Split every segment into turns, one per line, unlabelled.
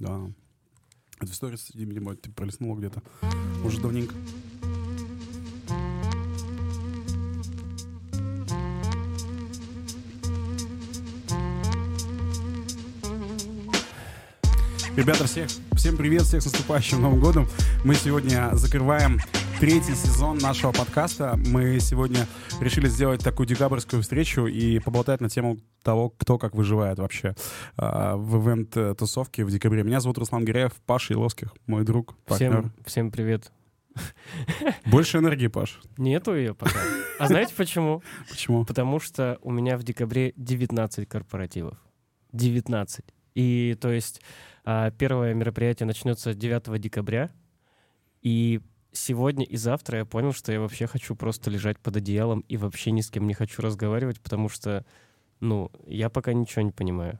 Да. Это в сторис, видимо, ты пролистнула где-то. Уже давненько. Ребята, всех, всем привет, всех с наступающим Новым годом. Мы сегодня закрываем третий сезон нашего подкаста. Мы сегодня решили сделать такую декабрьскую встречу и поболтать на тему того, кто как выживает вообще э, в ивент-тусовке в декабре. Меня зовут Руслан Гиряев, Паша Иловских, мой друг, партнер.
Всем, всем привет.
Больше энергии, Паш.
Нету ее пока. А знаете почему?
Почему?
Потому что у меня в декабре 19 корпоративов. 19. И то есть а, первое мероприятие начнется 9 декабря. И сегодня и завтра я понял, что я вообще хочу просто лежать под одеялом и вообще ни с кем не хочу разговаривать, потому что, ну, я пока ничего не понимаю.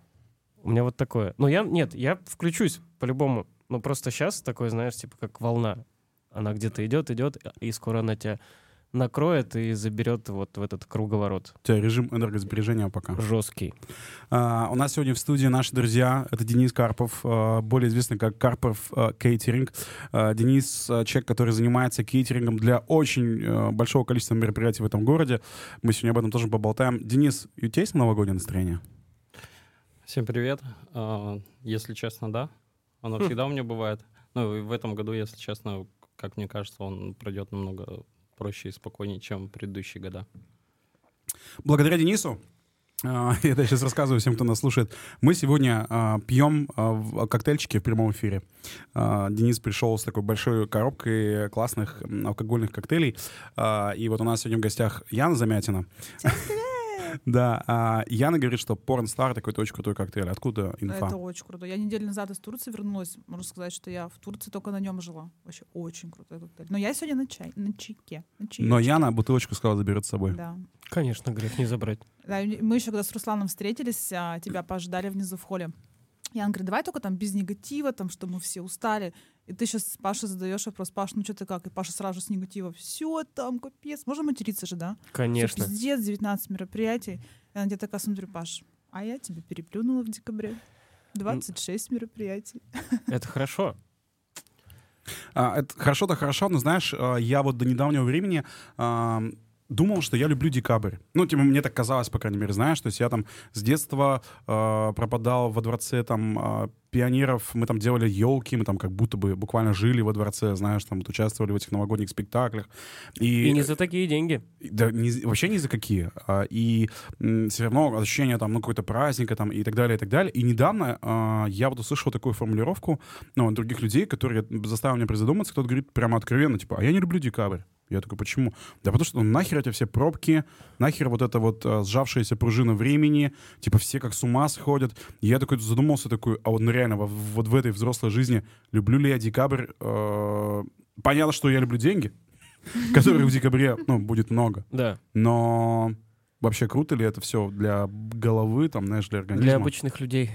У меня вот такое. Ну, я, нет, я включусь по-любому. Но просто сейчас такое, знаешь, типа как волна. Она где-то идет, идет, и скоро она тебя накроет и заберет вот в этот круговорот.
У тебя режим энергосбережения пока.
Жесткий.
А, у нас сегодня в студии наши друзья. Это Денис Карпов, а, более известный как Карпов а, Кейтеринг. А, Денис человек, который занимается кейтерингом для очень большого количества мероприятий в этом городе. Мы сегодня об этом тоже поболтаем. Денис, у тебя есть новогоднее настроение?
Всем привет. Если честно, да. Оно всегда у меня бывает. Ну, и в этом году, если честно, как мне кажется, он пройдет намного проще и спокойнее, чем предыдущие года.
Благодаря Денису а, я это сейчас рассказываю всем, кто нас слушает. Мы сегодня а, пьем а, в- коктейльчики в прямом эфире. А, Денис пришел с такой большой коробкой классных алкогольных коктейлей. И вот у нас сегодня в гостях Яна Замятина. Да, а Яна говорит, что Pornstar такой-то очень крутой коктейль. Откуда инфа?
Это очень круто. Я неделю назад из Турции вернулась. Можно сказать, что я в Турции только на нем жила. Вообще очень крутой коктейль. Но я сегодня на чай, на чайке. На
Но. Яна бутылочку сказала заберет с собой.
Да.
Конечно, грех не забрать.
Да, Мы еще когда с Русланом встретились, а, тебя пождали внизу в холле. Ян говорит, давай только там без негатива, там, что мы все устали. И ты сейчас Паше задаешь вопрос, Паш, ну что ты как? И Паша сразу же с негатива. Все там, капец. Можно материться же, да?
Конечно.
Пиздец, 19 мероприятий. Я на тебя такая смотрю, Паш, а я тебя переплюнула в декабре. 26 мероприятий.
Это хорошо.
А, это хорошо-то хорошо, но знаешь, а, я вот до недавнего времени думал, что я люблю декабрь. Ну, типа, мне так казалось, по крайней мере, знаешь, то есть я там с детства а, пропадал во дворце там а, пионеров, мы там делали елки, мы там как будто бы буквально жили во дворце, знаешь, там вот участвовали в этих новогодних спектаклях. И,
И не за такие деньги.
да, за- вообще ни за какие. А, И все равно ощущение там, ну, какой-то праздника там и так далее, и так далее. И недавно а, я вот услышал такую формулировку, ну, от других людей, которые заставили меня призадуматься. Кто-то говорит прямо откровенно, типа, а я не люблю декабрь. Я такой, почему? Да потому что ну, нахер эти все пробки, нахер вот эта вот а, сжавшаяся пружина времени, типа все как с ума сходят. И я такой задумался, такой, а вот ну, реально, во- вот в этой взрослой жизни люблю ли я декабрь? Э, Понятно, что я люблю деньги, которых в декабре, ну, будет много.
Да.
Но вообще круто ли это все для головы, там, знаешь, для организма?
Для обычных людей.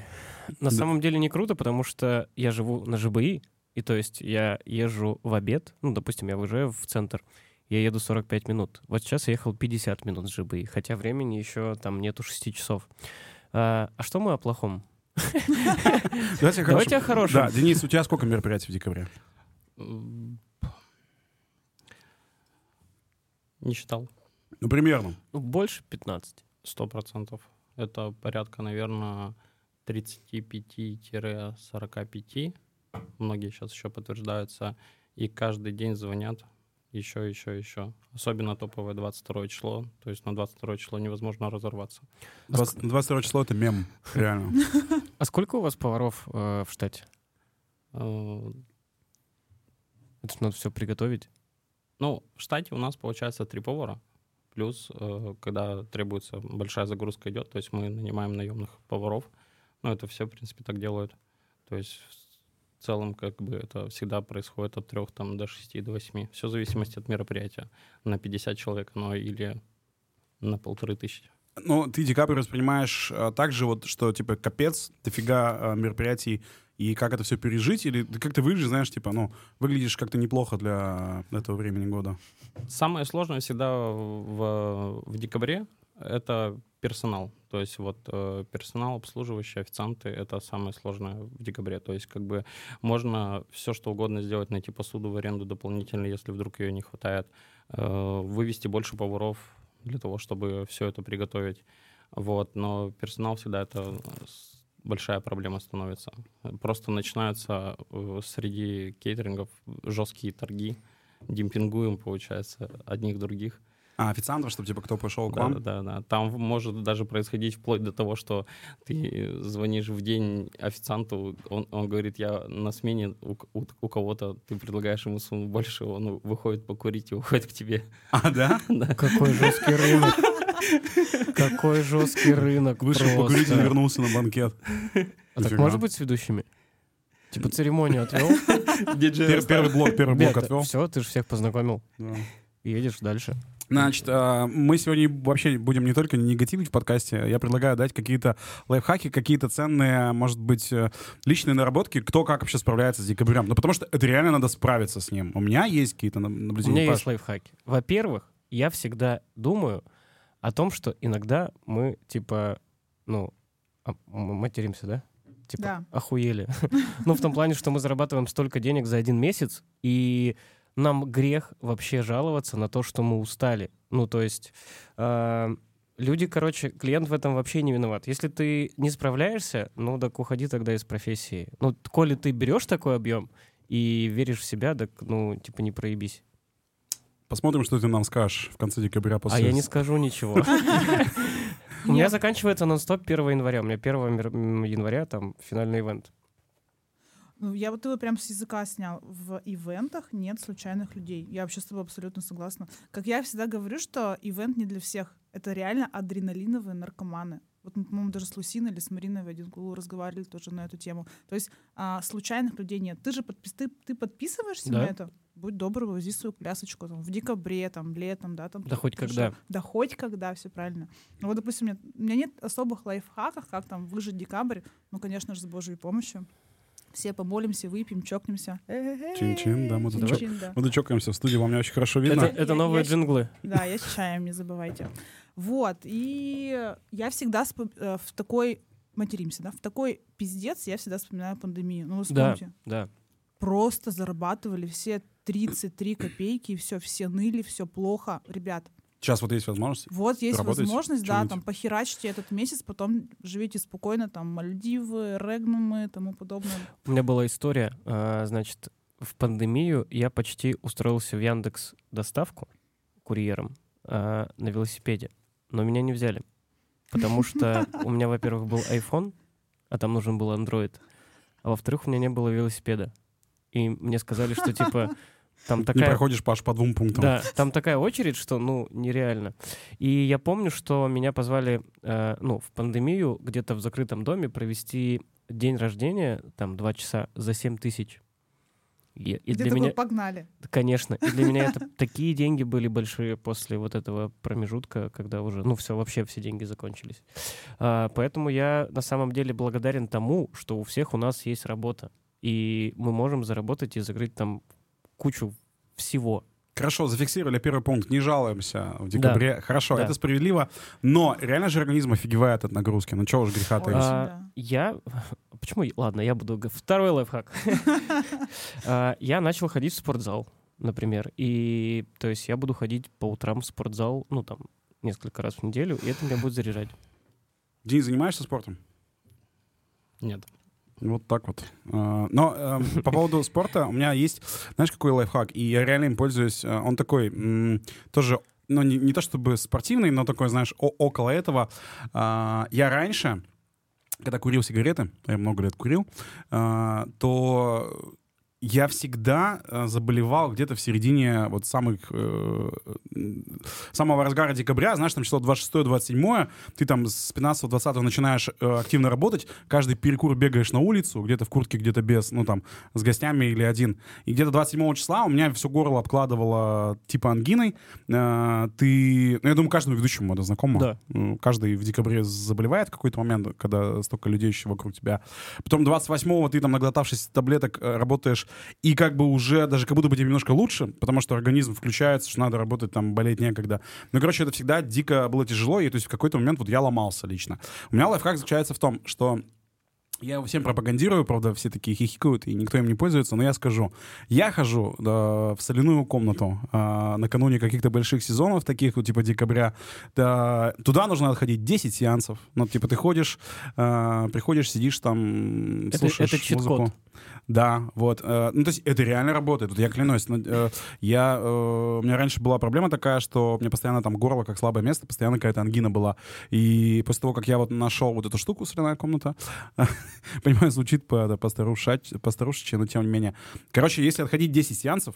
На
Да.
самом деле не круто, потому что я живу на ЖБИ, и то есть я езжу в обед, ну, допустим, я выезжаю в центр, я еду 45 минут. Вот сейчас я ехал 50 минут с ЖБИ, хотя времени еще там нету 6 часов. А, а что мы о плохом?
Давайте о
хорошем.
Да, Денис, у тебя сколько мероприятий в декабре?
Не считал.
Ну, примерно.
Ну, больше 15.
Сто процентов. Это порядка, наверное, 35-45. Многие сейчас еще подтверждаются. И каждый день звонят еще, еще, еще. Особенно топовое 22 число. То есть на 22 число невозможно разорваться.
20 22 число — это мем, реально.
А сколько у вас поваров э, в штате?
Э,
Это ж надо все приготовить.
Ну, в штате у нас получается три повара. Плюс, э, когда требуется большая загрузка идет, то есть мы нанимаем наемных поваров. Ну, это все, в принципе, так делают. То есть целом, как бы, это всегда происходит от трех там, до шести, до восьми. Все в зависимости от мероприятия. На 50 человек, но или на полторы тысячи.
Ну, ты декабрь воспринимаешь а, так же, вот, что, типа, капец, дофига а, мероприятий, и как это все пережить, или ты как ты выглядишь, знаешь, типа, ну, выглядишь как-то неплохо для этого времени года.
Самое сложное всегда в, в декабре — это персонал. То есть вот э, персонал, обслуживающие, официанты — это самое сложное в декабре. То есть как бы можно все что угодно сделать, найти посуду в аренду дополнительно, если вдруг ее не хватает, э, вывести больше поваров для того, чтобы все это приготовить. Вот, но персонал всегда это большая проблема становится. Просто начинаются э, среди кейтерингов жесткие торги, демпингуем, получается, одних других.
А, официантов, чтобы типа кто пришел к
Да,
вам?
да, да. Там может даже происходить вплоть до того, что ты звонишь в день официанту, он, он говорит, я на смене у, у- у кого-то, ты предлагаешь ему сумму больше, он выходит покурить и уходит к тебе.
А, да?
Какой жесткий рынок. Какой жесткий рынок
Вышел покурить и вернулся на банкет.
А так может быть с ведущими? Типа церемонию отвел?
Пер- Первый блок, первый блок отвел.
Все, ты же всех познакомил.
Да.
И едешь дальше.
Значит, а, мы сегодня вообще будем не только негативить в подкасте, я предлагаю дать какие-то лайфхаки, какие-то ценные, может быть, э, личные наработки, кто как вообще справляется с декабрем. Ну, потому что это реально надо справиться с ним. У меня есть какие-то на-
У
наблюдения.
меня
Паш?
есть лайфхаки. Во-первых, я всегда думаю о том, что иногда мы, типа, ну, а, материмся, да? Типа,
Да.
охуели. ну, в том плане, что мы зарабатываем столько денег за один месяц, и нам грех вообще жаловаться на то, что мы устали. Ну, то есть... э, Люди, короче, клиент в этом вообще не виноват. Если ты не справляешься, ну так уходи тогда из профессии. Ну, коли ты берешь такой объем и веришь в себя, так, ну, типа, не проебись.
Посмотрим, что ты нам скажешь в конце декабря после...
А я не скажу ничего. У меня заканчивается нон-стоп 1 января. У меня 1 мер- м, января там финальный ивент.
Ну, я вот его прям с языка снял. В ивентах нет случайных людей. Я вообще с тобой абсолютно согласна. Как я всегда говорю, что ивент не для всех. Это реально адреналиновые наркоманы. Вот мы, по-моему, даже с Лусиной или с Мариной в один кулу разговаривали тоже на эту тему. То есть а, случайных людей нет. Ты же подпис- ты, ты подписываешься
Да.
на это? Будь добр, вози свою плясочку там, в декабре, там, летом, да, там.
Да хоть
хорошо.
когда.
Да хоть когда, все правильно. Ну, вот, допустим, у меня, у меня нет особых лайфхаков, как там выжить декабрь. Ну, конечно же, с Божьей помощью. Все помолимся, выпьем, чокнемся.
Чин-чин, да, мы тут
Чин-чин,
чок-
да.
Мы тут чокаемся в студии, вам не очень хорошо видно.
Это, это
Я-
новые
я-
джинглы.
Да, я с чаем, не забывайте. Вот, и я всегда э, в такой материмся, да, в такой пиздец я всегда вспоминаю пандемию. Ну, вы
Да,
вспомните.
да.
Просто зарабатывали все 33 копейки, и все, все ныли, все плохо. Ребят,
Сейчас вот есть возможность.
вот есть
Работаете?
возможность, да, там похерачьте этот месяц, потом живите спокойно, там Мальдивы, Регнумы и тому подобное.
У меня была история, а, значит, в пандемию я почти устроился в Яндекс доставку курьером а, на велосипеде, но меня не взяли, потому что у меня, во-первых, был iPhone, а там нужен был Android, а во-вторых, у меня не было велосипеда. И мне сказали, что типа там
Не
такая
проходишь, Паш, по двум пунктам.
Да, там такая очередь, что, ну, нереально. И я помню, что меня позвали, э, ну, в пандемию где-то в закрытом доме провести день рождения, там, два часа за 7 тысяч. И, и для меня,
погнали.
конечно, и для меня это такие деньги были большие после вот этого промежутка, когда уже, ну, все, вообще все деньги закончились. А, поэтому я на самом деле благодарен тому, что у всех у нас есть работа. И мы можем заработать и закрыть там кучу всего.
Хорошо, зафиксировали первый пункт. Не жалуемся в декабре. Хорошо,
Да.
это справедливо. Но реально же организм офигевает от нагрузки. Ну чего уж греха таить.
А,
да.
Я... Почему? Ладно, я буду... Второй лайфхак. А, Я начал ходить в спортзал, например. И, то есть, я буду ходить по утрам в спортзал, ну, там, несколько раз в неделю, и это меня будет заряжать.
Денис, занимаешься спортом?
Нет.
Вот так вот. А, Но эм, по поводу спорта у меня есть, знаешь, какой лайфхак, и я реально им пользуюсь. Э, Он такой, тоже, ну, не, не то чтобы спортивный, но такой, знаешь, около этого. А, Я раньше, когда курил сигареты, я много лет курил, а, то я всегда э, заболевал где-то в середине вот самых, э, самого разгара декабря, знаешь, там число 26-27, ты там с 15-20 начинаешь э, активно работать, каждый перекур бегаешь на улицу, где-то в куртке, где-то без, ну там, с гостями или один. И где-то 27 числа у меня все горло обкладывало типа ангиной. Э, ты, ну я думаю, каждому ведущему это знакомо.
Да.
Ну, Каждый в декабре заболевает в какой-то момент, когда столько людей еще вокруг тебя. Потом 28-го ты там, наглотавшись таблеток, э, работаешь и как бы уже даже как будто бы тебе немножко лучше, потому что организм включается, что надо работать, там, болеть некогда. Ну, короче, это всегда дико было тяжело, и то есть в какой-то момент вот я ломался лично. У меня лайфхак заключается в том, что я его всем пропагандирую, правда, все такие хихикают, и никто им не пользуется, но я скажу. Я хожу да, в соляную комнату а, накануне каких-то больших сезонов, таких вот, типа декабря. Да, туда нужно отходить 10 сеансов. Ну, типа ты ходишь, а, приходишь, сидишь там,
Это-
слушаешь
это чит-код.
музыку. Да, вот. э, ну, то есть это реально работает. Вот я клянусь. ну, э, я, э, у меня раньше была проблема такая, что мне постоянно там горло как слабое место, постоянно какая-то ангина была. И после того, как я вот нашел вот эту штуку, соляная комната, понимаю, звучит по-старушечи, но тем не менее. Короче, если отходить 10 сеансов,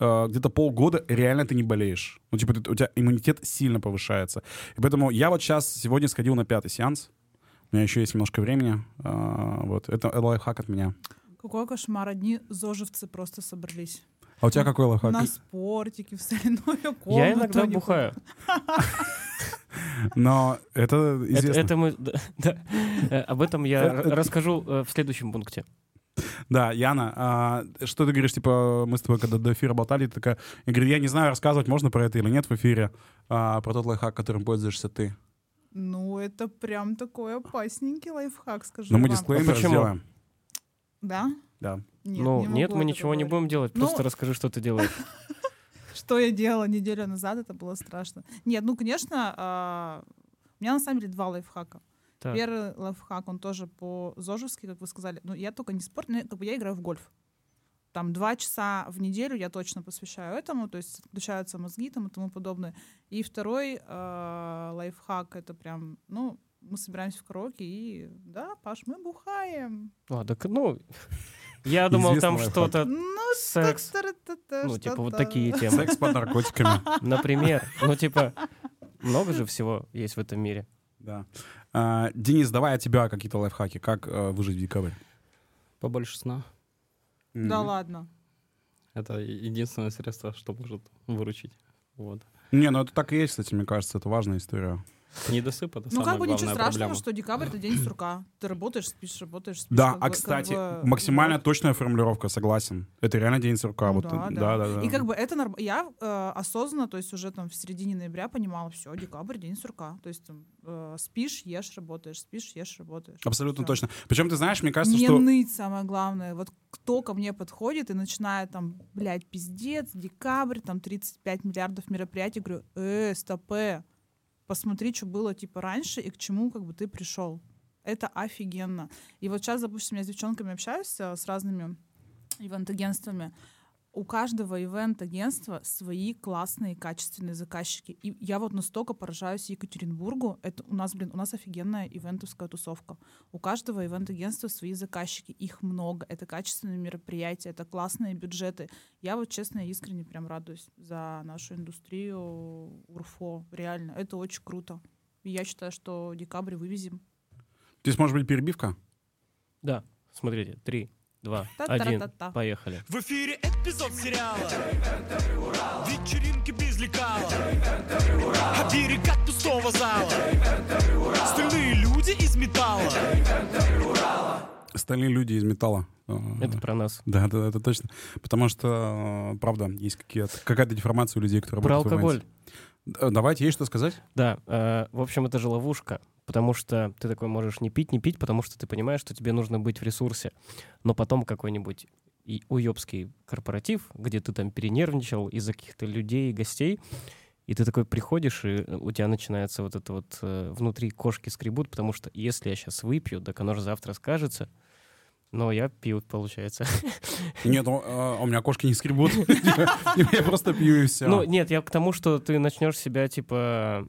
э, где-то полгода реально ты не болеешь. Ну, типа, у тебя иммунитет сильно повышается. И поэтому я вот сейчас, сегодня сходил на пятый сеанс. У меня еще есть немножко времени. А, вот, это лайфхак от меня.
Какой кошмар, одни зожевцы просто собрались.
А у тебя какой лайфхак?
На спортике, в соляную комнату.
Я иногда бухаю.
Но это
Это,
известно.
это мы. Э, Об этом я расскажу э, в следующем пункте.
Да, Яна, а, что ты говоришь, типа, мы с тобой когда до эфира болтали, ты такая, я говорю, я не знаю, рассказывать можно про это или нет в эфире, а, про тот лайфхак, которым пользуешься ты.
Ну, это прям такой опасненький лайфхак, скажи
Но мы
вам.
дисклеймер
А почему?
сделаем.
Да?
Да.
Нет,
ну,
не
нет, мы ничего не
говорить.
будем делать.
Ну,
Просто расскажи, что ты делаешь.
Что я делала неделю назад, это было страшно. Нет, ну, конечно, а, у меня на самом деле два лайфхака.
Так.
Первый лайфхак, он тоже по-зожевски, как вы сказали. Ну, я только не спорт, но я- как бы я играю в гольф. Там два часа в неделю я точно посвящаю этому, то есть включаются мозги там и тому подобное. И второй э, лайфхак, это прям, ну, мы собираемся в караоке и, да, Паш, мы бухаем.
А, так, ну, я думал, там что-то,
Ну,
секс. ну, типа вот такие темы.
Секс под наркотиками.
Например, ну, типа, много же всего есть в этом мире.
Да. А, Денис, давай от тебя какие-то лайфхаки. Как э, выжить в декабре?
Побольше сна.
Да ладно.
Это единственное средство, что может выручить. Вот.
Не, ну это так и есть, кстати, мне кажется, это важная история.
Недосып — это
Ну, как бы ничего страшного,
проблема.
что декабрь — это день сурка. Ты работаешь, спишь, работаешь, спишь.
Да,
как
а
бы- как
кстати,
бы,
максимально
вот.
точная формулировка, согласен. Это реально день сурка.
Ну
вот,
да,
да,
да.
да, да.
И как бы это норм... Я э, осознанно, то есть уже там в середине ноября понимала, все, декабрь, день сурка. То есть там, э, спишь, ешь, работаешь, спишь, ешь, работаешь.
Абсолютно
Всё.
точно. Причем, ты знаешь, мне кажется,
Не
что...
ныть, самое главное. Вот кто ко мне подходит и начинает там, блядь, пиздец, декабрь, там 35 миллиардов мероприятий, говорю, э, стопе, посмотри, что было типа раньше и к чему как бы ты пришел. Это офигенно. И вот сейчас, допустим, я с девчонками общаюсь э, с разными ивент-агентствами. У каждого ивент-агентства свои классные, качественные заказчики. И я вот настолько поражаюсь Екатеринбургу. Это у нас, блин, у нас офигенная ивентовская тусовка. У каждого ивент-агентства свои заказчики. Их много. Это качественные мероприятия, это классные бюджеты. Я вот, честно, искренне прям радуюсь за нашу индустрию УРФО. Реально, это очень круто. И я считаю, что декабрь вывезем.
Здесь может быть перебивка?
Да, смотрите, три, два, один, поехали.
В эфире эпизод сериала Вечеринки без лекала А берега пустого зала Стальные люди из металла
Стальные люди из металла. А,
Это про нас.
Да, это, это точно. Потому что, э, правда, есть какие-то, какая-то деформация у людей, которые
Про
работают в
алкоголь.
Э, Давайте, есть что сказать?
Да, э, в общем, это же ловушка, потому что ты такой можешь не пить, не пить, потому что ты понимаешь, что тебе нужно быть в ресурсе. Но потом какой-нибудь и уебский корпоратив, где ты там перенервничал из-за каких-то людей, гостей, и ты такой приходишь, и у тебя начинается вот это вот э, внутри кошки скребут, потому что если я сейчас выпью, так оно же завтра скажется. Но я пью, получается.
Нет, ну, э, у меня кошки не скребут. Я просто пью и все.
Ну, нет, я к тому, что ты начнешь себя, типа,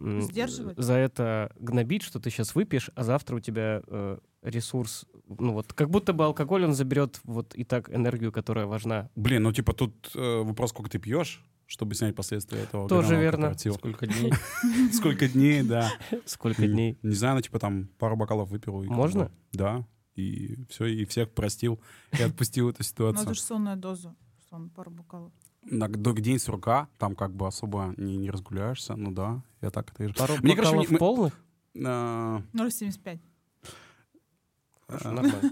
за это гнобить, что ты сейчас выпьешь, а завтра у тебя э, ресурс, ну вот, как будто бы алкоголь, он заберет вот и так энергию, которая важна.
Блин, ну типа тут э, вопрос, сколько ты пьешь, чтобы снять последствия этого.
Тоже верно.
Сколько дней?
Сколько дней, да.
Сколько дней.
Не знаю, ну типа там пару бокалов выпил.
Можно?
Да. И все, и всех простил, и отпустил эту
Ну,
ситуацию.
это же сонная доза. Сон, пару бокалов.
На г- день сурка, там как бы особо не, не разгуляешься, ну да, я так это и...
Пару
Мне, короче,
бокалов
мы-
полных?
А,
0,75.
Хорошо,
а,
нормально.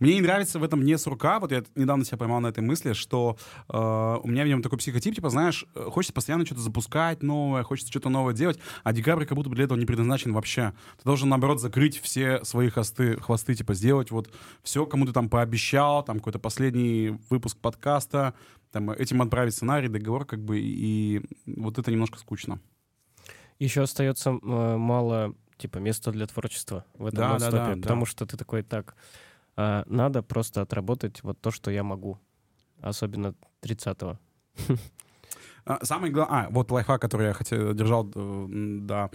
Мне не нравится в этом не сурка. Вот я недавно себя поймал на этой мысли, что э, у меня, видимо, такой психотип, типа, знаешь, э, хочется постоянно что-то запускать новое, хочется что-то новое делать, а декабрь как будто бы для этого не предназначен вообще. Ты должен, наоборот, закрыть все свои хосты, хвосты, типа, сделать вот все, кому ты там пообещал, там какой-то последний выпуск подкаста, там этим отправить сценарий, договор, как бы, и вот это немножко скучно.
Еще остается э, мало, типа, места для творчества в этом
Да, да, да, да.
потому что ты такой, так, надо просто отработать вот то, что я могу. Особенно 30-го.
А, Самый главный... А, вот лайфхак, который я хотел, держал, э, да.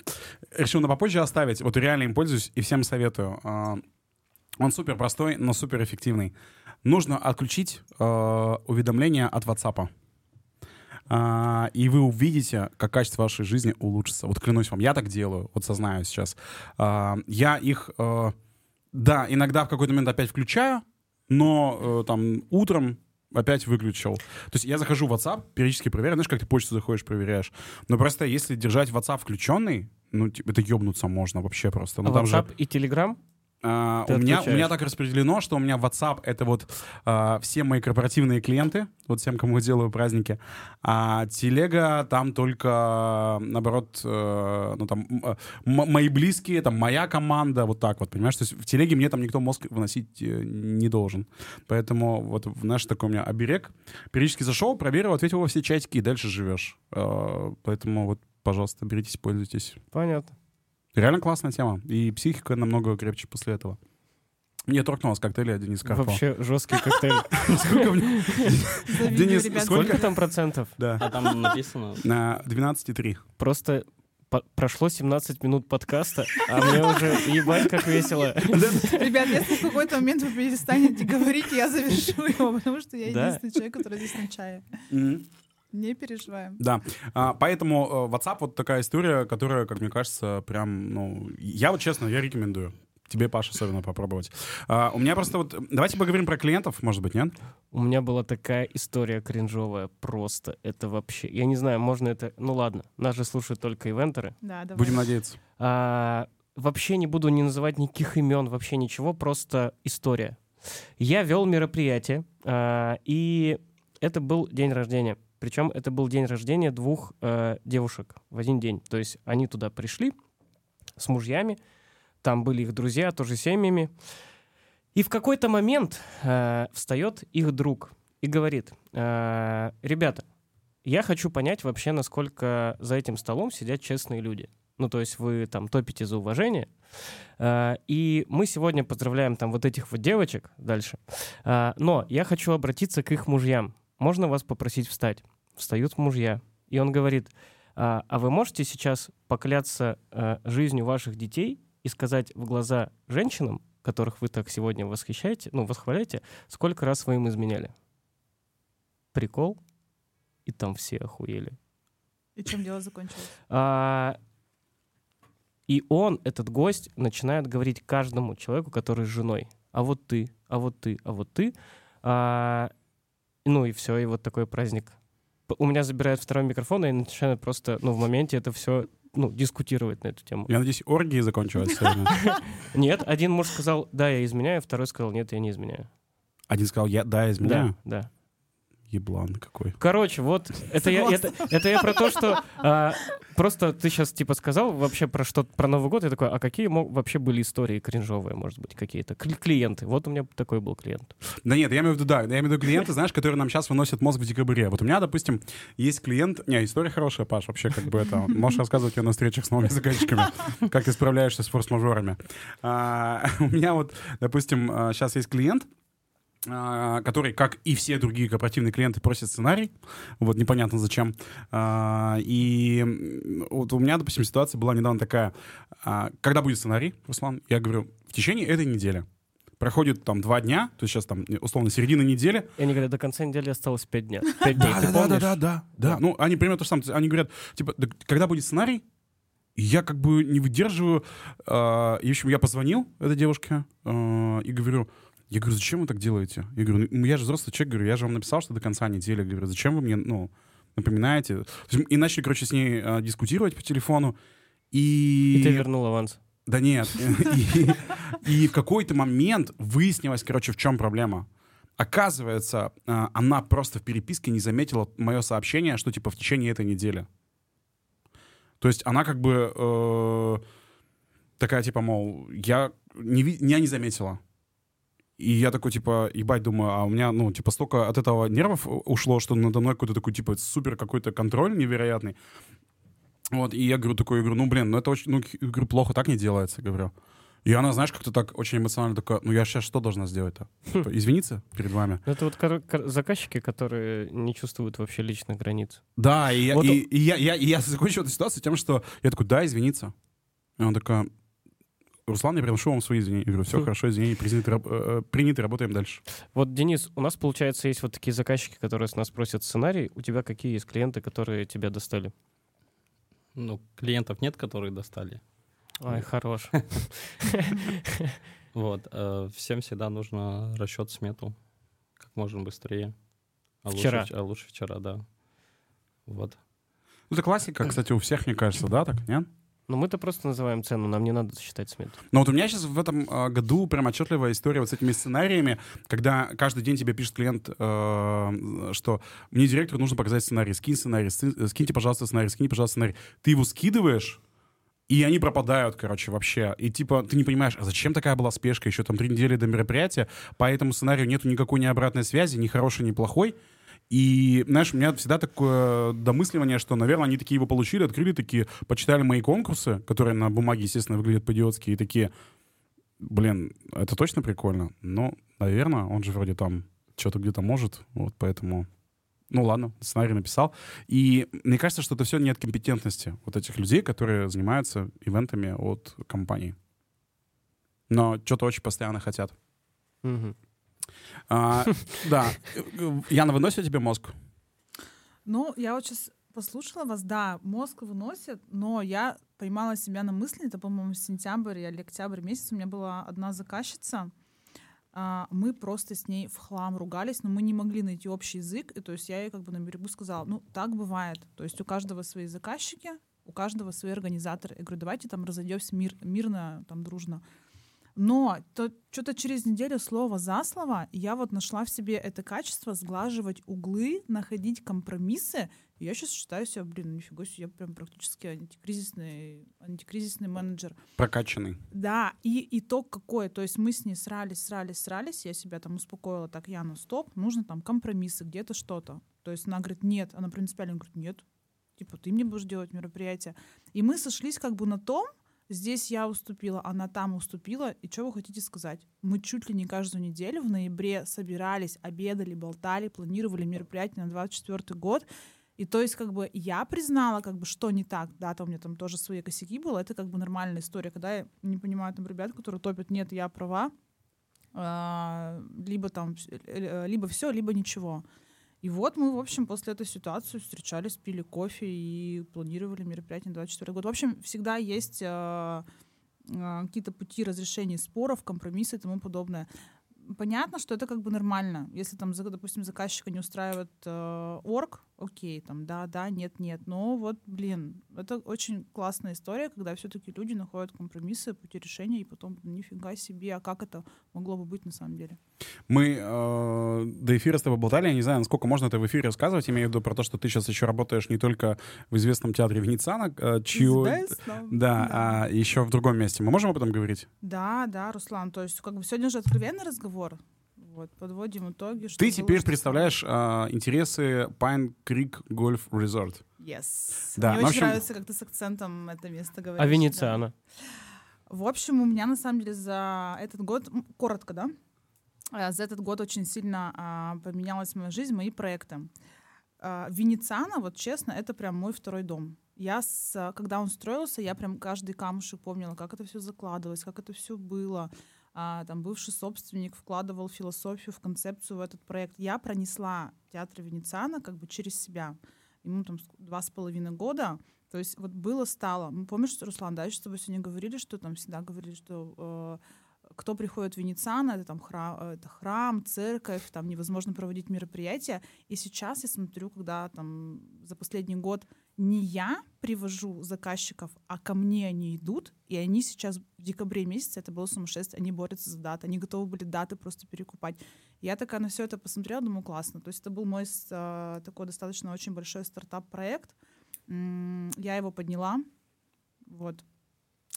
Решил на попозже оставить. Вот реально им пользуюсь и всем советую. А, Он супер простой, но супер эффективный. Нужно отключить э, уведомления от WhatsApp. А, и вы увидите, как качество вашей жизни улучшится. Вот клянусь вам, я так делаю, вот сознаю сейчас. А, я их, э, да, иногда в какой-то момент опять включаю, но э, там утром опять выключил. То есть я захожу в WhatsApp, периодически проверяю, знаешь, как ты почту заходишь, проверяешь. Но просто если держать WhatsApp включенный, ну, типа, это ёбнуться можно вообще просто. Ну,
а
там же-
WhatsApp и Telegram? Ты
у, меня, у меня так распределено, что у меня WhatsApp — это вот а, все мои корпоративные клиенты, вот всем, кому я делаю праздники, а телега там только, наоборот, э, ну там м- мои близкие, там моя команда, вот так вот, понимаешь? То есть в телеге мне там никто мозг выносить э, не должен. Поэтому вот наш такой у меня оберег. Периодически зашел, проверил, ответил во все чатики и дальше живешь. Э, Поэтому вот, пожалуйста, беритесь, пользуйтесь.
Понятно.
Реально классная тема. И психика намного крепче после этого. Мне торкнулось коктейля Денис Карпов.
Вообще жесткий коктейль.
Сколько мне? Денис, сколько?
Там процентов?
Да.
А там написано...
На 12,3.
Просто прошло 17 минут подкаста, а мне уже ебать как весело.
Ребят, если в какой-то момент вы перестанете говорить, я завершу его, потому что я единственный человек, который здесь на чае. Не переживаем.
Да. А, поэтому э, WhatsApp вот такая история, которая, как мне кажется, прям, ну, я вот честно, я рекомендую. Тебе, Паша, особенно попробовать. А, у меня просто вот... Давайте поговорим про клиентов, может быть, нет?
У меня была такая история кринжовая, просто это вообще... Я не знаю, можно это... Ну ладно, нас же слушают только ивентеры.
Да, давай.
Будем надеяться.
А, вообще не буду не называть никаких имен, вообще ничего, просто история. Я вел мероприятие, а, и это был день рождения. Причем это был день рождения двух э, девушек в один день. То есть они туда пришли с мужьями, там были их друзья, тоже семьями. И в какой-то момент э, встает их друг и говорит, э, ребята, я хочу понять вообще, насколько за этим столом сидят честные люди. Ну, то есть вы там топите за уважение. Э, И мы сегодня поздравляем там вот этих вот девочек дальше. Э, Но я хочу обратиться к их мужьям. Можно вас попросить встать? Встают мужья. И он говорит, а а вы можете сейчас покляться э, жизнью ваших детей и сказать в глаза женщинам, которых вы так сегодня восхищаете, ну, восхваляете, сколько раз вы им изменяли? Прикол? И там все охуели.
И чем дело закончилось?
А, и он, этот гость, начинает говорить каждому человеку, который с женой. А вот ты, а вот ты, а вот ты. А, ну и все, и вот такой праздник. У меня забирают второй микрофон, и начинают просто, ну, в моменте это все, ну, дискутировать на эту тему.
Я надеюсь, оргии закончилась сегодня.
Нет, один муж сказал, да, я изменяю, второй сказал, нет, я не изменяю.
Один сказал, я, да, изменяю.
Да, да.
Еблан какой.
Короче, вот это я, это, это я про то, что а, просто ты сейчас типа сказал вообще про что про Новый год, я такой, а какие мо- вообще были истории кринжовые, может быть, какие-то Кли- клиенты? Вот у меня такой был клиент.
Да нет, я имею в виду, да, я имею в виду клиенты, знаешь, которые нам сейчас выносят мозг в декабре. Вот у меня, допустим, есть клиент... Не, история хорошая, Паш, вообще как бы это... Можешь рассказывать ее на встречах с новыми заказчиками, как ты справляешься с форс-мажорами. А, у меня вот, допустим, сейчас есть клиент, а, который, как и все другие корпоративные клиенты, просит сценарий. Вот непонятно зачем. А, И вот у меня, допустим, ситуация была недавно такая. а, Когда будет сценарий, Руслан? Я говорю, в течение этой недели. Проходит там два дня, то есть сейчас там условно середина недели.
И они говорят, до конца недели осталось 5 дней. 5 дней,
Да,
ты
да, да,
помнишь?
да, да, да. Ну, они примерно то же самое. Они говорят, типа, «Да когда будет сценарий? Я как бы не выдерживаю. а, И, в общем, я позвонил этой девушке а, и говорю, я говорю, зачем вы так делаете? Я говорю, ну я же взрослый человек, говорю, я же вам написал, что до конца недели. Говорю, зачем вы мне, ну, напоминаете? И начали, короче, с ней а, дискутировать по телефону.
И ты
И...
вернул аванс.
Да нет. И, в какой-то момент выяснилось, короче, в чем проблема. Оказывается, а, она просто в переписке не заметила мое сообщение, что типа в течение этой недели. То есть она как бы э, такая типа, мол, я не, я не заметила. И я такой, типа, ебать, думаю, а у меня, ну, типа, столько от этого нервов ушло, что надо мной какой-то такой, типа, супер какой-то контроль невероятный. Вот, и я говорю такой, я говорю, ну, блин, ну, это очень, ну, говорю, плохо так не делается, говорю. И она, знаешь, как-то так очень эмоционально такая, ну, я сейчас что должна сделать-то? Типа, извиниться перед вами?
Ну, Это вот заказчики, которые не чувствуют вообще личных границ.
Да, и, я,
Вот
и, и я, я, и я закончил эту ситуацию тем, что я такой, да, извиниться. И он такой, Руслан, я приношу вам свои извинения. Я говорю, все
Хм.
хорошо, извинения, приняты, раб- э, приняты, работаем дальше.
Вот, Денис, у нас, получается, есть вот такие заказчики, которые с нас просят сценарий. У тебя какие есть клиенты, которые тебя достали?
Ну, клиентов нет, которые достали.
Ай, хорош.
Вот. э, Всем всегда нужно расчет смету как можно быстрее. А лучше
Вчера.
вч- а лучше вчера, да. Вот.
Ну, это классика, кстати, у всех, мне кажется, да, так, нет?
Ну, мы-то просто называем цену, нам не надо считать смету.
Но вот у меня сейчас в этом э, году прям отчетливая история вот с этими сценариями, когда каждый день тебе пишет клиент, э, что мне директору нужно показать сценарий, скинь сценарий, ски- скиньте, пожалуйста, сценарий, скинь, пожалуйста, сценарий. Ты его скидываешь, и они пропадают, короче, вообще. И типа ты не понимаешь, а зачем такая была спешка? Еще там три недели до мероприятия, по этому сценарию нету никакой ни обратной связи, ни хорошей, ни плохой. И, знаешь, у меня всегда такое домысливание, что, наверное, они такие его получили, открыли такие, почитали мои конкурсы, которые на бумаге, естественно, выглядят по-идиотски, и такие, блин, это точно прикольно? Ну, наверное, он же вроде там что-то где-то может, вот поэтому... Ну ладно, сценарий написал. И мне кажется, что это все не от компетентности вот этих людей, которые занимаются ивентами от компании. Но что-то очень постоянно хотят.
Мгм.
А, Да. Яна, выносит тебе мозг?
Ну, я вот сейчас послушала вас, да, мозг выносит, но я поймала себя на мысли, это, по-моему, сентябрь или октябрь месяц, у меня была одна заказчица, а, мы просто с ней в хлам ругались, но мы не могли найти общий язык, и то есть я ей как бы на берегу сказала, ну, так бывает, то есть у каждого свои заказчики, у каждого свои организаторы. Я говорю, давайте там разойдемся мир, мирно, там, дружно. Но то, что-то через неделю слово за слово я вот нашла в себе это качество сглаживать углы, находить компромиссы. И я сейчас считаю себя, блин, нифига себе, я прям практически антикризисный, антикризисный менеджер.
Прокачанный.
Да, и итог какой? То есть мы с ней срались, срались, срались, я себя там успокоила, так, Яна, стоп, нужно там компромиссы, где-то что-то. То есть она говорит, нет, она принципиально говорит, нет, типа, ты мне будешь делать мероприятие. И мы сошлись как бы на том, здесь я уступила, она там уступила, и что вы хотите сказать? Мы чуть ли не каждую неделю в ноябре собирались, обедали, болтали, планировали мероприятие на 24 год, и то есть как бы я признала, как бы, что не так, да, там у меня там тоже свои косяки было, это как бы нормальная история, когда я не понимаю там ребят, которые топят, нет, я права, а, либо там, либо все, либо ничего. И вот мы, в общем, после этой ситуации встречались, пили кофе и планировали мероприятие на 24 год. В общем, всегда есть э, э, какие-то пути разрешения споров, компромиссы и тому подобное. Понятно, что это как бы нормально. Если там, допустим, заказчика не устраивает э, орг, окей, там, да, да, нет, нет. Но вот, блин, это очень классная история, когда все-таки люди находят компромиссы, пути решения, и потом, нифига себе, а как это могло бы быть на самом деле?
Мы э, до эфира с тобой болтали, я не знаю, насколько можно это в эфире рассказывать, имею в виду про то, что ты сейчас еще работаешь не только в известном театре Венециана, э, чью...
Известно.
Да, а еще в другом месте. Мы можем об этом говорить?
Да, да, Руслан. То есть, как бы сегодня же откровенный разговор. Вот, подводим итоги. что
Ты теперь
что
представляешь э, интересы Pine Creek Golf Resort.
Yes.
Да,
Мне
ну,
очень
общем-
нравится, как ты с акцентом это место говоришь.
А
да.
Венециана?
В общем, у меня на самом деле за этот год, коротко, да, А, за этот год очень сильно а, поменялась моя жизнь, мои проекты. А, Венециана, вот честно, это прям мой второй дом. Я, с, когда он строился, я прям каждый камушек помнила, как это все закладывалось, как это все было. А, там бывший собственник вкладывал философию в концепцию в этот проект. Я пронесла театр Венециана как бы через себя. Ему там два с половиной года. То есть вот было, стало. Ну, помнишь, Руслан, да, еще с тобой сегодня говорили, что там всегда говорили, что э, кто приходит в Венециано, это там храм, это храм, церковь, там невозможно проводить мероприятия. И сейчас я смотрю, когда там за последний год не я привожу заказчиков, а ко мне они идут, и они сейчас в декабре месяце, это было сумасшествие, они борются за даты, они готовы были даты просто перекупать. Я такая на все это посмотрела, думаю, классно. То есть это был мой э, такой достаточно очень большой стартап-проект. Я его подняла, вот.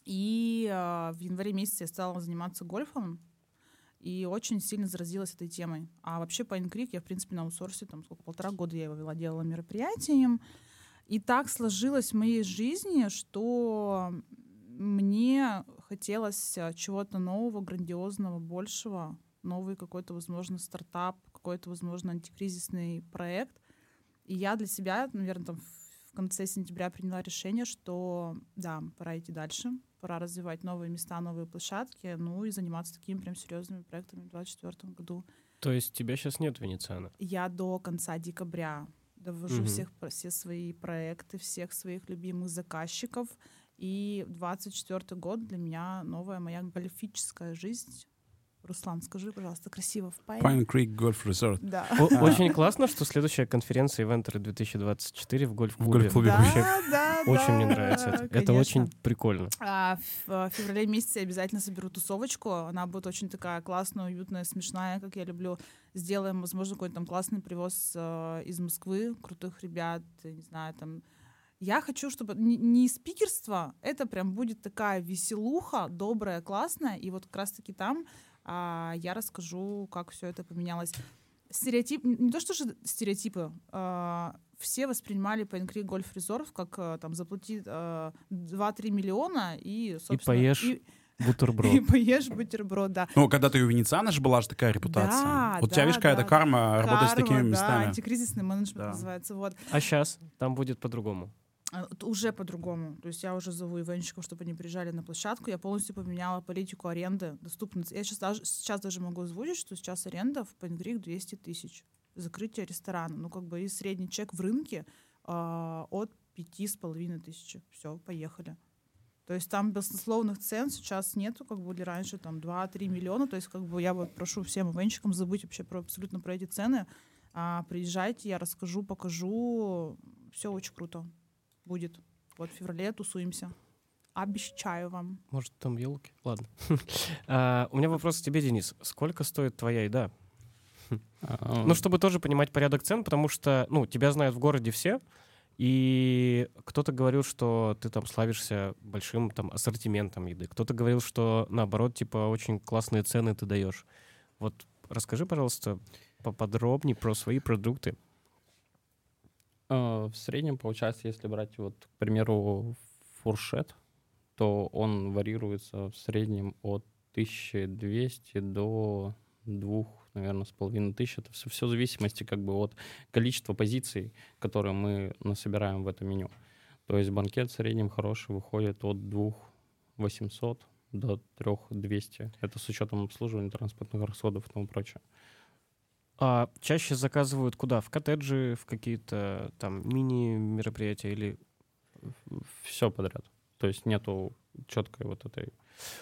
И э, в январе месяце я стала заниматься гольфом, и очень сильно заразилась этой темой. А вообще Pine Creek я, в принципе, на аутсорсе, там, сколько, полтора года я его вела, делала мероприятием. И так сложилось в моей жизни, что мне хотелось э, чего-то нового, грандиозного, большего, новый какой-то, возможно, стартап, какой-то, возможно, антикризисный проект. И я для себя, наверное, там в конце сентября приняла решение, что да, пора идти дальше, пора развивать новые места, новые площадки, ну и заниматься такими прям серьезными проектами в 2024 году.
То есть тебя сейчас нет Венециана?
Я до конца декабря довожу угу. всех, все свои проекты, всех своих любимых заказчиков. И 24 год для меня новая моя гольфическая жизнь. Руслан, скажи, пожалуйста, красиво в Pine.
Pine Creek Golf Resort.
Да.
Очень классно, что следующая конференция Ивентеры 2024 в гольф-клубе.
В гольф-клубе.
Да, да,
очень
да,
мне нравится это. Это очень прикольно.
А, в феврале месяце я обязательно соберу тусовочку. Она будет очень такая классная, уютная, смешная, как я люблю. Сделаем, возможно, какой-то там классный привоз э, из Москвы, крутых ребят, не знаю, там я хочу, чтобы не, не спикерство, это прям будет такая веселуха, добрая, классная, и вот как раз-таки там а, я расскажу, как все это поменялось. Стереотип, не то что же стереотипы, а, все воспринимали Пенкри Гольф Резорв как а, там заплати а, 2-3 миллиона и, собственно...
И поешь и, бутерброд.
И поешь бутерброд, да.
Ну, когда ты у Венециана же была же такая репутация.
Да,
вот
да,
у тебя, видишь, какая-то
да.
карма,
Карма,
работать с такими
да,
местами.
антикризисный менеджмент
Да.
называется, вот.
А сейчас там будет по-другому.
А, Уже по-другому. То есть я уже зову ивенщиков, чтобы они приезжали на площадку. Я полностью поменяла политику аренды, доступность. Я сейчас даже, сейчас даже могу озвучить, что сейчас аренда в Пенгрик 200 тысяч. Закрытие ресторана. Ну, как бы и средний чек в рынке а, от пяти с половиной тысячи. Все, поехали. То есть там баснословных цен сейчас нету, как были раньше, там 2-3 миллиона. То есть как бы я вот прошу всем ивенщикам забыть вообще про, абсолютно про эти цены. А, приезжайте, я расскажу, покажу. Все очень круто будет. Вот в феврале тусуемся. Обещаю вам.
Может, там елки? Ладно. А, У меня вопрос к тебе, Денис. Сколько стоит твоя еда?
А,
Ну, чтобы тоже понимать порядок цен, потому что, ну, тебя знают в городе все, и кто-то говорил, что ты там славишься большим там ассортиментом еды. Кто-то говорил, что наоборот, типа, очень классные цены ты даешь. Вот расскажи, пожалуйста, поподробнее про свои продукты.
А, В среднем, получается, если брать, вот, к примеру, фуршет, то он варьируется в среднем от 1200 до двух, наверное, с половиной тысяч. Это все, все в зависимости как бы от количества позиций, которые мы насобираем в это меню. То есть банкет в среднем хороший выходит от 2 800 до 3 200. Это с учетом обслуживания транспортных расходов и тому прочее.
А чаще заказывают куда? В коттеджи, в какие-то там мини-мероприятия или...
Все подряд. То есть нету четкой вот этой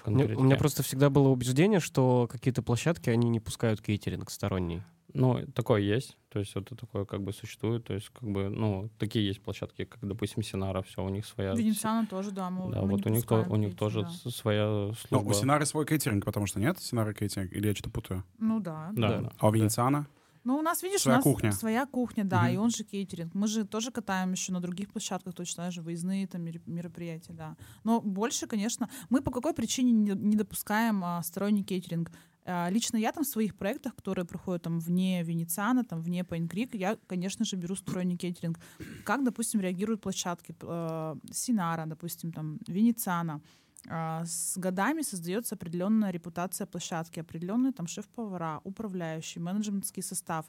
меня, у меня
конкретики.
просто всегда было убеждение, что какие-то площадки, они не пускают кейтеринг сторонний.
Ну, такое есть. То есть это такое как бы существует. То есть как бы, ну, такие есть площадки, как, допустим, Синара, все, у них своя...
Венециана тоже, да. Мы,
Да,
мы
вот
не
у них, то, у них тоже
да.
своя
Ну,
служба.
у Синары свой кейтеринг, потому что нет Синары кейтеринг? Или я что-то путаю?
Ну да.
Да,
Да.
да.
А у Венециана?
Ну, у нас, видишь,
Своя
у нас
кухня.
своя кухня, да,
Мгм.
и он же кейтеринг. Мы же тоже катаем еще на других площадках, точно же, выездные там мероприятия, да. Но больше, конечно, мы по какой причине не, не допускаем а, сторонний кейтеринг? А, лично я там в своих проектах, которые проходят там вне Венециана, там вне Пайнкрик, я, конечно же, беру сторонний кейтеринг. Как, допустим, реагируют площадки э, Синара, допустим, там Венециана. А, С годами создается определенная репутация площадки, определенный там шеф-повара, управляющий, менеджментский состав.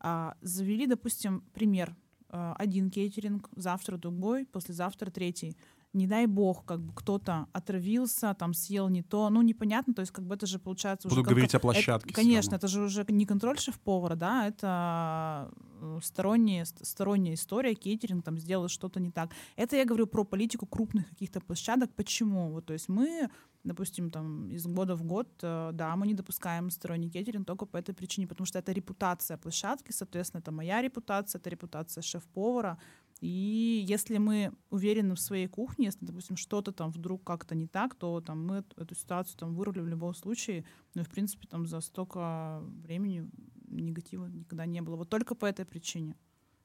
А, Завели, допустим, пример. а, Один кейтеринг, завтра другой, послезавтра третий. Не дай бог, как бы кто-то отравился, там съел не то, ну непонятно, то есть как бы это же получается уже...
Буду говорить о
это-
площадке всё
конечно, это же уже не контроль шеф-повара, да, это э, сторонняя, ст- сторонняя история, кейтеринг там сделал что-то не так. Это я говорю про политику крупных каких-то площадок. Почему? Вот, то есть мы, допустим, там из года в год, э, да, мы не допускаем сторонний кейтеринг только по этой причине, потому что это репутация площадки, соответственно, это моя репутация, это репутация шеф-повара, и если мы уверены в своей кухне, если, допустим, что-то там вдруг как-то не так, то там мы эт- эту ситуацию там вырулим в любом случае. Ну и, в принципе, там за столько времени негатива никогда не было. Вот только по этой причине.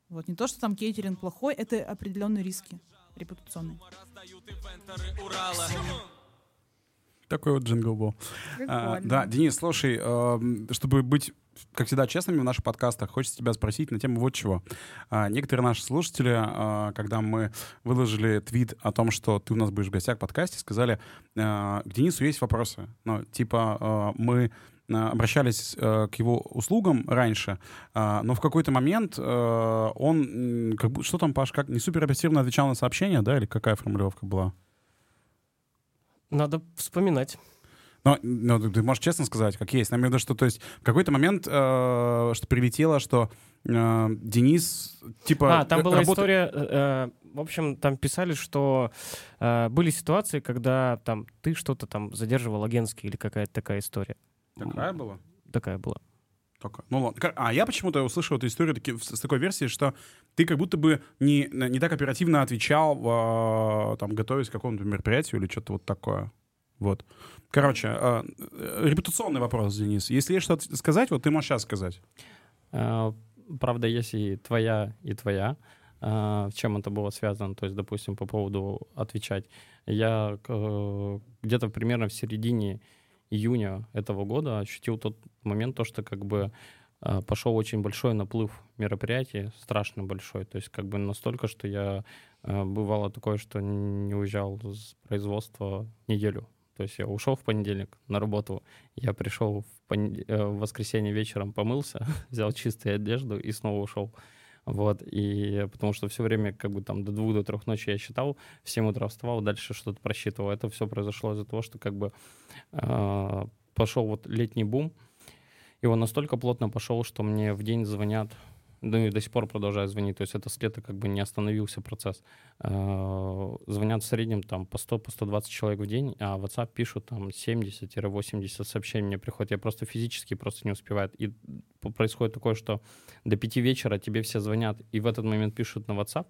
Вот. Не то, что там кейтеринг плохой, это определенные риски репутационные.
Такой вот джингл был. А, да, Денис, слушай, эм, чтобы быть, как всегда, честными в наших подкастах, хочется тебя спросить на тему вот чего. А, Некоторые наши слушатели, а, когда мы выложили твит о том, что ты у нас будешь в гостях в подкасте, сказали, а, к Денису есть вопросы. Ну, типа, а, мы а, обращались э, к его услугам раньше, а, но в какой-то момент э, он, как бы, что там, Паш, как не супер объективно отвечал на сообщения, да, или какая формулировка была?
Надо вспоминать.
Но, но ты- можешь честно сказать, как есть. Я имею в виду, что то есть в какой-то момент э, что прилетело, что э, Денис типа
А, там
э,
была
работа-
история, э, э, в общем, там писали, что э, были ситуации, когда там ты что-то там задерживал агентский или какая-то такая история.
Такая была?
Такая была.
Только. Ну ладно. А я почему-то услышал эту историю таки, с такой версией, что ты как будто бы не, не так оперативно отвечал, э, там, готовясь к какому-то мероприятию или что-то вот такое. Вот. Короче, э, э, репутационный вопрос, Денис. Если есть что-то сказать, вот ты можешь сейчас сказать.
А, Правда, есть и твоя, и твоя. А, С чем это было связано? То есть, допустим, по поводу отвечать. Я э, где-то примерно в середине июня этого года ощутил тот момент, то, что как бы а, пошел очень большой наплыв мероприятий, страшно большой. То есть как бы настолько, что я а, бывало такое, что не уезжал с производства неделю. То есть я ушел в понедельник на работу, я пришел в, понед- э, в воскресенье вечером, помылся, взял чистую одежду и снова ушел. Вот, и потому что все время, как бы там до двух, до трех ночи я считал, в 7 утра вставал, дальше что-то просчитывал. Это все произошло из-за того, что как бы э, пошел вот летний бум, и он настолько плотно пошел, что мне в день звонят, ну и до сих пор продолжают звонить, то есть это с лета как бы не остановился процесс. Э, Звонят в среднем там по 100, по 120 человек в день, а в WhatsApp пишут там 70-80 сообщений мне приходит. Я просто физически просто не успеваю. И происходит такое, что до 5 вечера тебе все звонят, и в этот момент пишут на WhatsApp,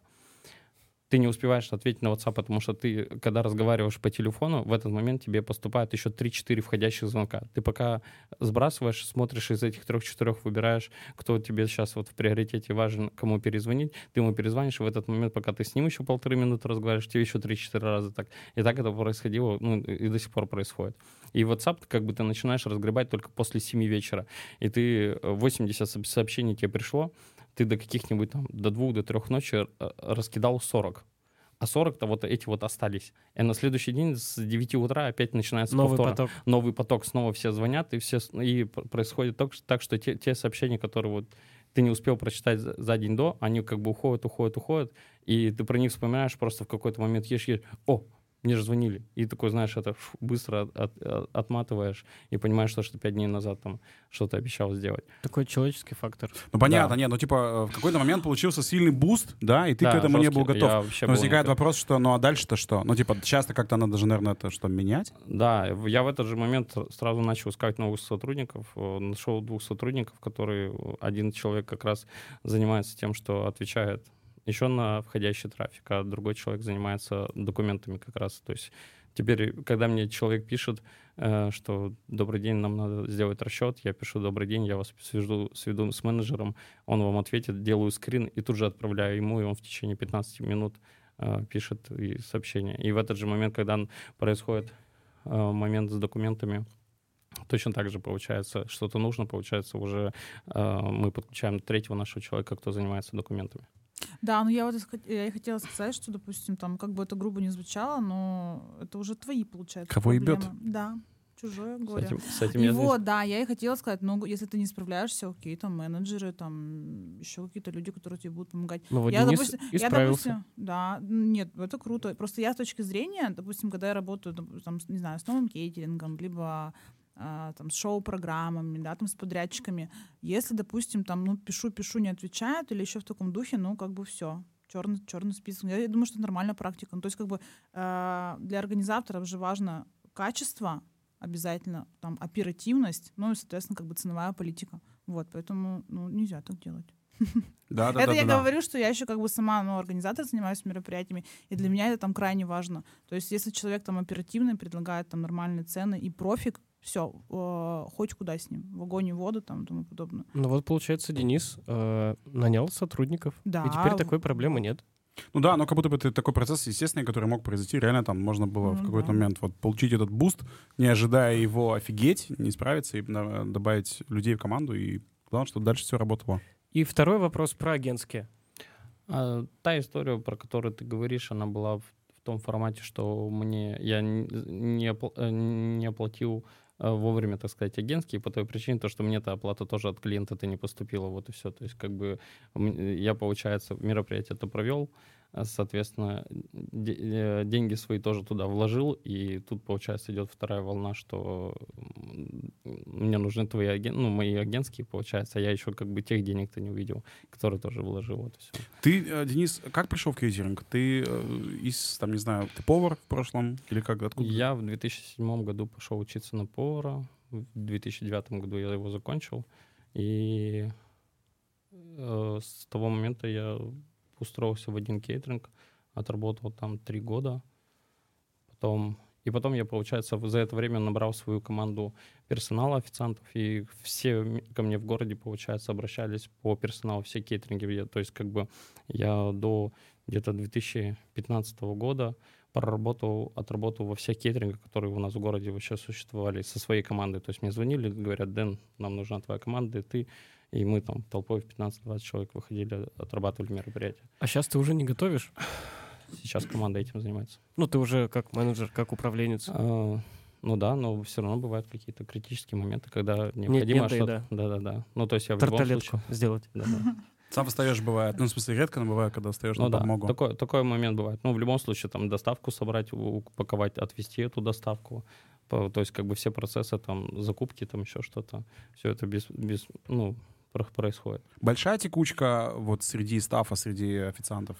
ты не успеваешь ответить на WhatsApp, потому что ты, когда разговариваешь по телефону, в этот момент тебе поступает еще 3-4 входящих звонка. Ты пока сбрасываешь, смотришь из этих трех-четырех, выбираешь, кто тебе сейчас вот в приоритете важен, кому перезвонить, ты ему перезвонишь, и в этот момент, пока ты с ним еще полторы минуты разговариваешь, тебе еще 3-4 раза так. И так это происходило, ну, и до сих пор происходит. И WhatsApp как бы ты начинаешь разгребать только после 7 вечера. И ты э, 80 со- сообщений тебе пришло, ты до каких-нибудь там, до двух, до трех ночи э, раскидал 40. А 40-то вот эти вот остались. И на следующий день с 9 утра опять начинается
Новый
повтор.
поток.
Новый поток, снова все звонят, и, все, и происходит так, так, что те, те сообщения, которые вот ты не успел прочитать за, за день до, они как бы уходят, уходят, уходят, и ты про них вспоминаешь просто в какой-то момент, ешь, ешь, о, мне же звонили. И такой, знаешь, это фу, быстро от- от- от- отматываешь и понимаешь, что, что пять дней назад там что-то обещал сделать.
Такой человеческий фактор.
Ну понятно,
Да.
нет, ну типа э, в какой-то момент получился сильный boost, да, и ты
Да,
к этому не
жесткий.
был готов.
Я вообще
Но
был
возникает
не готов.
вопрос, что ну а дальше-то что? Ну типа часто как-то надо же, наверное, это что, менять?
Да, я в этот же момент сразу начал искать новых сотрудников. Э, Нашел двух сотрудников, которые э, один человек как раз занимается тем, что отвечает еще на входящий трафик, а другой человек занимается документами как раз. То есть теперь, когда мне человек пишет, э, что «Добрый день, нам надо сделать расчет», я пишу «Добрый день, я вас свяжу, сведу с менеджером», он вам ответит, делаю скрин и тут же отправляю ему, и он в течение 15 минут э, пишет сообщение. И в этот же момент, когда происходит э, момент с документами, точно так же получается, что-то нужно, получается, уже э, мы подключаем третьего нашего человека, кто занимается документами.
Да, ну я вот я и хотела сказать, что, допустим, там, как бы это грубо не звучало, но это уже твои, получается,
Кого
проблемы. Да. чужое
С
горе.
этим, с этим
И
я
вот, да, я и хотела сказать, ну, если ты не справляешься, окей, там менеджеры, там еще какие-то люди, которые тебе будут помогать.
Ну вот
я,
Денис
допустим, я, допустим, да, нет, это круто. Просто я с точки зрения, допустим, когда я работаю, там, с- не знаю, с новым кейтерингом, либо там, с шоу-программами, да, там, с подрядчиками, если, допустим, там, ну, пишу, пишу, не отвечают, или еще в таком духе, ну, как бы все черный, черный список. Я думаю, что это нормальная практика. Ну, то есть, как бы э, для организаторов же важно качество обязательно, там, оперативность, ну и, соответственно, как бы ценовая политика. Вот, поэтому, ну, нельзя так делать.
Да, да,
это
да,
я
да, да.
говорю, что я еще как бы сама, ну, организатор занимаюсь мероприятиями, и для меня это там крайне важно. То есть, если человек там оперативный, предлагает там нормальные цены и профик, все, хоть куда с ним, в огонь и в воду там и тому подобное.
Ну вот, получается, Денис э, нанял сотрудников.
Да.
И теперь такой проблемы нет.
Ну да, но как будто бы это такой процесс естественный, который мог произойти. Реально там можно было в
Ну
какой-то
да.
момент вот получить этот boost, не ожидая его офигеть, не справиться и на- добавить людей в команду. И главное, чтобы дальше все работало.
И второй вопрос про агентские.
А, та история, про которую ты говоришь, она была в, в том формате, что мне я не, э, не оплатил э, вовремя, так сказать, агентские по той причине, то, что мне эта оплата тоже от клиента-то не поступила, вот и все. То есть, как бы я, получается, мероприятие это провел, соответственно, де- э, деньги свои тоже туда вложил, и тут, получается, идет вторая волна, что мне нужны твои аген... ну, мои агентские, получается, а я еще как бы тех денег-то не увидел, которые тоже вложил, вот и все.
Ты, э, Денис, как пришел в кейтеринг? Ты э, из, там, не знаю, ты повар в прошлом? Или как, откуда?
Я в 2007 году пошел учиться на повара. В 2009 году я его закончил. И э, с того момента я устроился в один кейтеринг, отработал там три года. Потом, и потом я, получается, за это время набрал свою команду персонала, официантов, и все ко мне в городе, получается, обращались по персоналу, все кейтеринги. То есть, как бы я до где-то 2015 года проработал, отработал во всех кейтерингах, которые у нас в городе вообще существовали, со своей командой. То есть мне звонили, говорят, Дэн, нам нужна твоя команда, и ты. И мы там толпой в 15-20 человек выходили, отрабатывали мероприятия.
А сейчас ты уже не готовишь?
Сейчас команда этим занимается.
Ну, ты уже как менеджер, как управленец.
А, ну да, но все равно бывают какие-то критические моменты, когда необходимо
нет, да и
что-то... Да-да-да. Ну, то есть я в любом
Тарталетку
случае...
сделать.
Да-да.
Сам встаешь, бывает. Ну, в смысле, редко, но бывает, когда встаешь
Ну
на
да,
подмогу.
такой, такой момент бывает. Ну, в любом случае, там, доставку собрать, упаковать, отвезти эту доставку. По- То есть, как бы все процессы, там, закупки, там, еще что-то, все это без, без, ну, происходит.
Большая текучка вот среди стафа, среди официантов?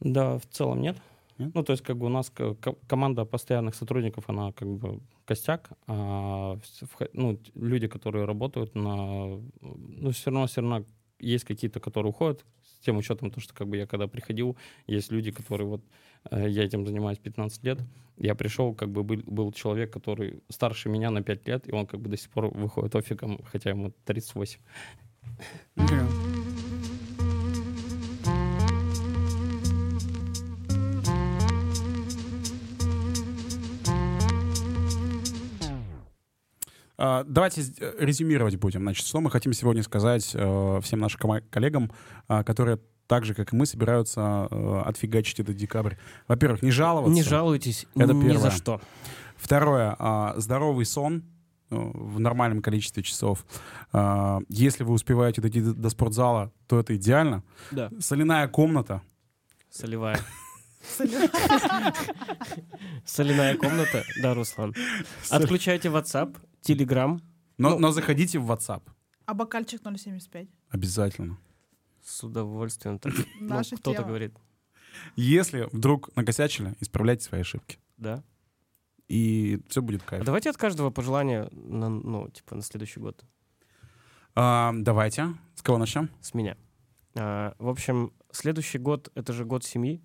Да, в целом нет.
Нет?
Ну, то есть, как бы у нас ко- ко- команда постоянных сотрудников, она как бы костяк, а ну, люди, которые работают на... Ну, все равно, все равно есть какие-то, которые уходят, с тем учетом, то, что как бы я когда приходил, есть люди, которые вот... э, Я этим занимаюсь 15 лет. Я пришел, как бы был, был человек, который старше меня на 5 лет, и он как бы до сих пор выходит офиком, хотя ему 38.
А, Давайте э, резюмировать будем. Значит, что мы хотим сегодня сказать э, всем нашим коллегам, а, которые так же, как и мы, собираются э, отфигачить этот декабрь. Во-первых, не жаловаться.
Не жалуйтесь
Это
ни
первое.
за что.
Второе, а, здоровый сон в нормальном количестве часов. А, Если вы успеваете дойти до спортзала, то это идеально.
Да.
Соляная комната.
Солевая. Соляная комната. Да, Руслан. Отключайте WhatsApp, Telegram.
Но,
Ну.
но заходите в WhatsApp.
А бокальчик 0,75.
Обязательно.
С удовольствием. Ну, кто-то говорит.
Если вдруг накосячили, исправляйте свои ошибки.
Да.
И все будет
А
кайф.
давайте от каждого пожелания, на, ну, типа, на следующий год.
А, давайте. С кого начнем?
С меня. А, в общем, следующий год — это же год семьи,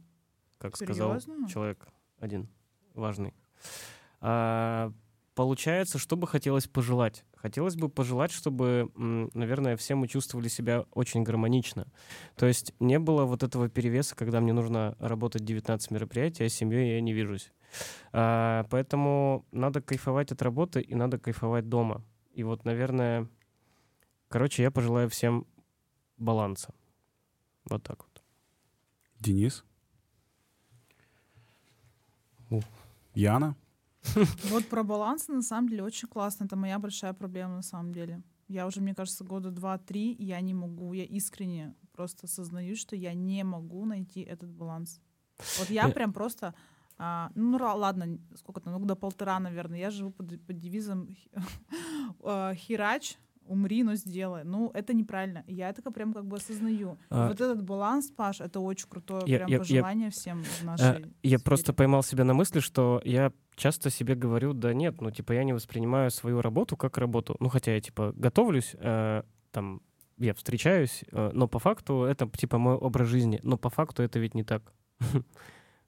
как сказал
Серьезно?
человек один важный. А, получается, что бы хотелось пожелать? Хотелось бы пожелать, чтобы, наверное, все мы чувствовали себя очень гармонично. То есть не было вот этого перевеса, когда мне нужно работать 19 мероприятий, а с семьей я не вижусь. А, поэтому надо кайфовать от работы и надо кайфовать дома. И вот, наверное, короче, я пожелаю всем баланса. Вот так вот.
Денис? Яна?
Вот про баланс, на самом деле, очень классно. Это моя большая проблема, на самом деле. Я уже, мне кажется, года два-три, я не могу, я искренне просто осознаю, что я не могу найти этот баланс. Вот я
Э.
прям просто, а, ну ладно, сколько там, ну года полтора, наверное, я живу под, под девизом э, «Херач, умри, но сделай». Ну, это неправильно. Я это прям как бы осознаю.
А,
вот этот баланс, Паш, это очень крутое
Я-
прям
я- я-
пожелание всем в
А,
нашей
Я
сфере.
просто поймал себя на мысли, что я часто себе говорю, да нет, ну типа я не воспринимаю свою работу как работу. Ну хотя я типа готовлюсь, э, там я встречаюсь, э, но по факту это типа мой образ жизни. Но по факту это ведь не так.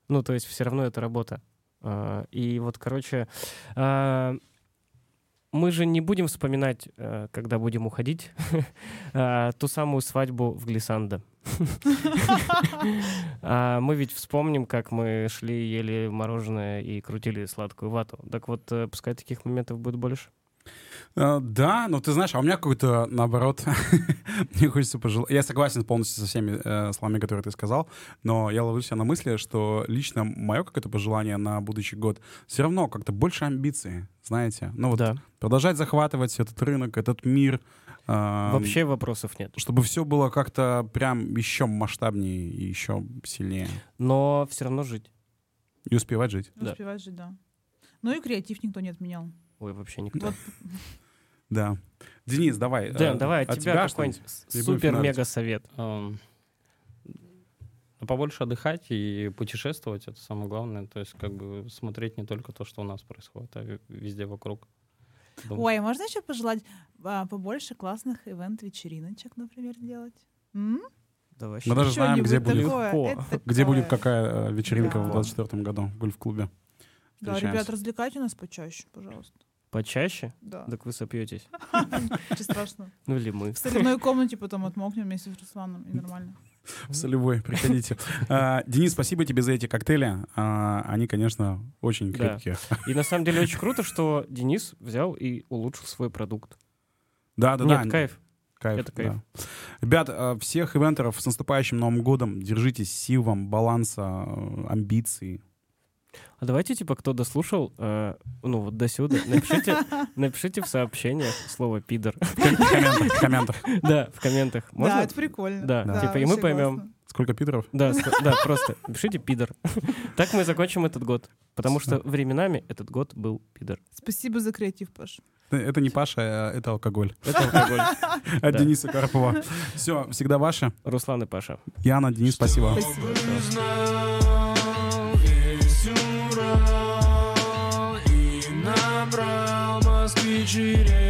Ну то есть все равно это работа. А, И вот, короче, а, мы же не будем вспоминать, э, когда будем уходить, ту самую свадьбу в Глиссандо. А мы ведь вспомним, как мы шли, ели мороженое и крутили сладкую вату. Так вот, э, пускай таких моментов будет больше.
Э, Да, но ты знаешь, а у меня какой-то наоборот. Мне хочется пожелать. Я согласен полностью со всеми э, словами, которые ты сказал, но я ловлю себя на мысли, что лично мое какое-то пожелание на будущий год все равно как-то больше амбиций, знаете. Ну вот
Да,
продолжать захватывать этот рынок, этот мир.
Вообще вопросов нет.
Чтобы все было как-то прям еще масштабнее и еще сильнее.
Но все равно жить.
И успевать жить.
Да.
Успевать жить, да. Ну и креатив никто не отменял.
Ой, вообще никто.
Вот
Да. Денис, давай.
Дэн,
э,
давай от тебя какой-нибудь
И будем
супер-мега совет.
Ну, побольше отдыхать и путешествовать, это самое главное. То есть как бы смотреть не только то, что у нас происходит, а везде вокруг. Думаю,
Ой, можно еще пожелать а, побольше классных ивент-вечериночек, например, делать? М?
Да вообще.
Мы даже знаем, где будет,
такое,
где будет какая э, вечеринка в
Да.
2024 году в гольф-клубе.
Да, ребят, развлекайте нас почаще, пожалуйста.
Почаще?
Да,
Так вы сопьетесь.
ничего страшного.
Ну или мы.
В соляной комнате потом отмокнем вместе с Русланом, и нормально.
В солевой, приходите. А, Денис, спасибо тебе за эти коктейли. А, Они, конечно, очень крепкие.
И на самом деле очень круто, что Денис взял и улучшил свой продукт.
Да, да,
Нет,
да.
кайф.
Кайф,
Это кайф.
да. Ребят, э, всех ивентеров с наступающим Новым годом. Держитесь сил вам, баланса, амбиций.
А давайте, типа, кто дослушал, э, ну вот до сюда, напишите, напишите в сообщениях слово «пидор».
В ком- в комментах, в комментах.
Да, в комментах.
Да, это прикольно.
Да, типа, и мы поймем.
классно.
Сколько пидоров?
Да, ск- да, просто пишите «пидор». Так мы закончим этот год. Потому что временами этот год был пидор.
Спасибо за креатив, Паш.
Это- Это не Паша, а это алкоголь.
Это алкоголь.
От
Да.
Дениса Карпова. Все, всегда ваше.
Руслан и Паша.
Яна, Денис, спасибо.
Спасибо.
direi.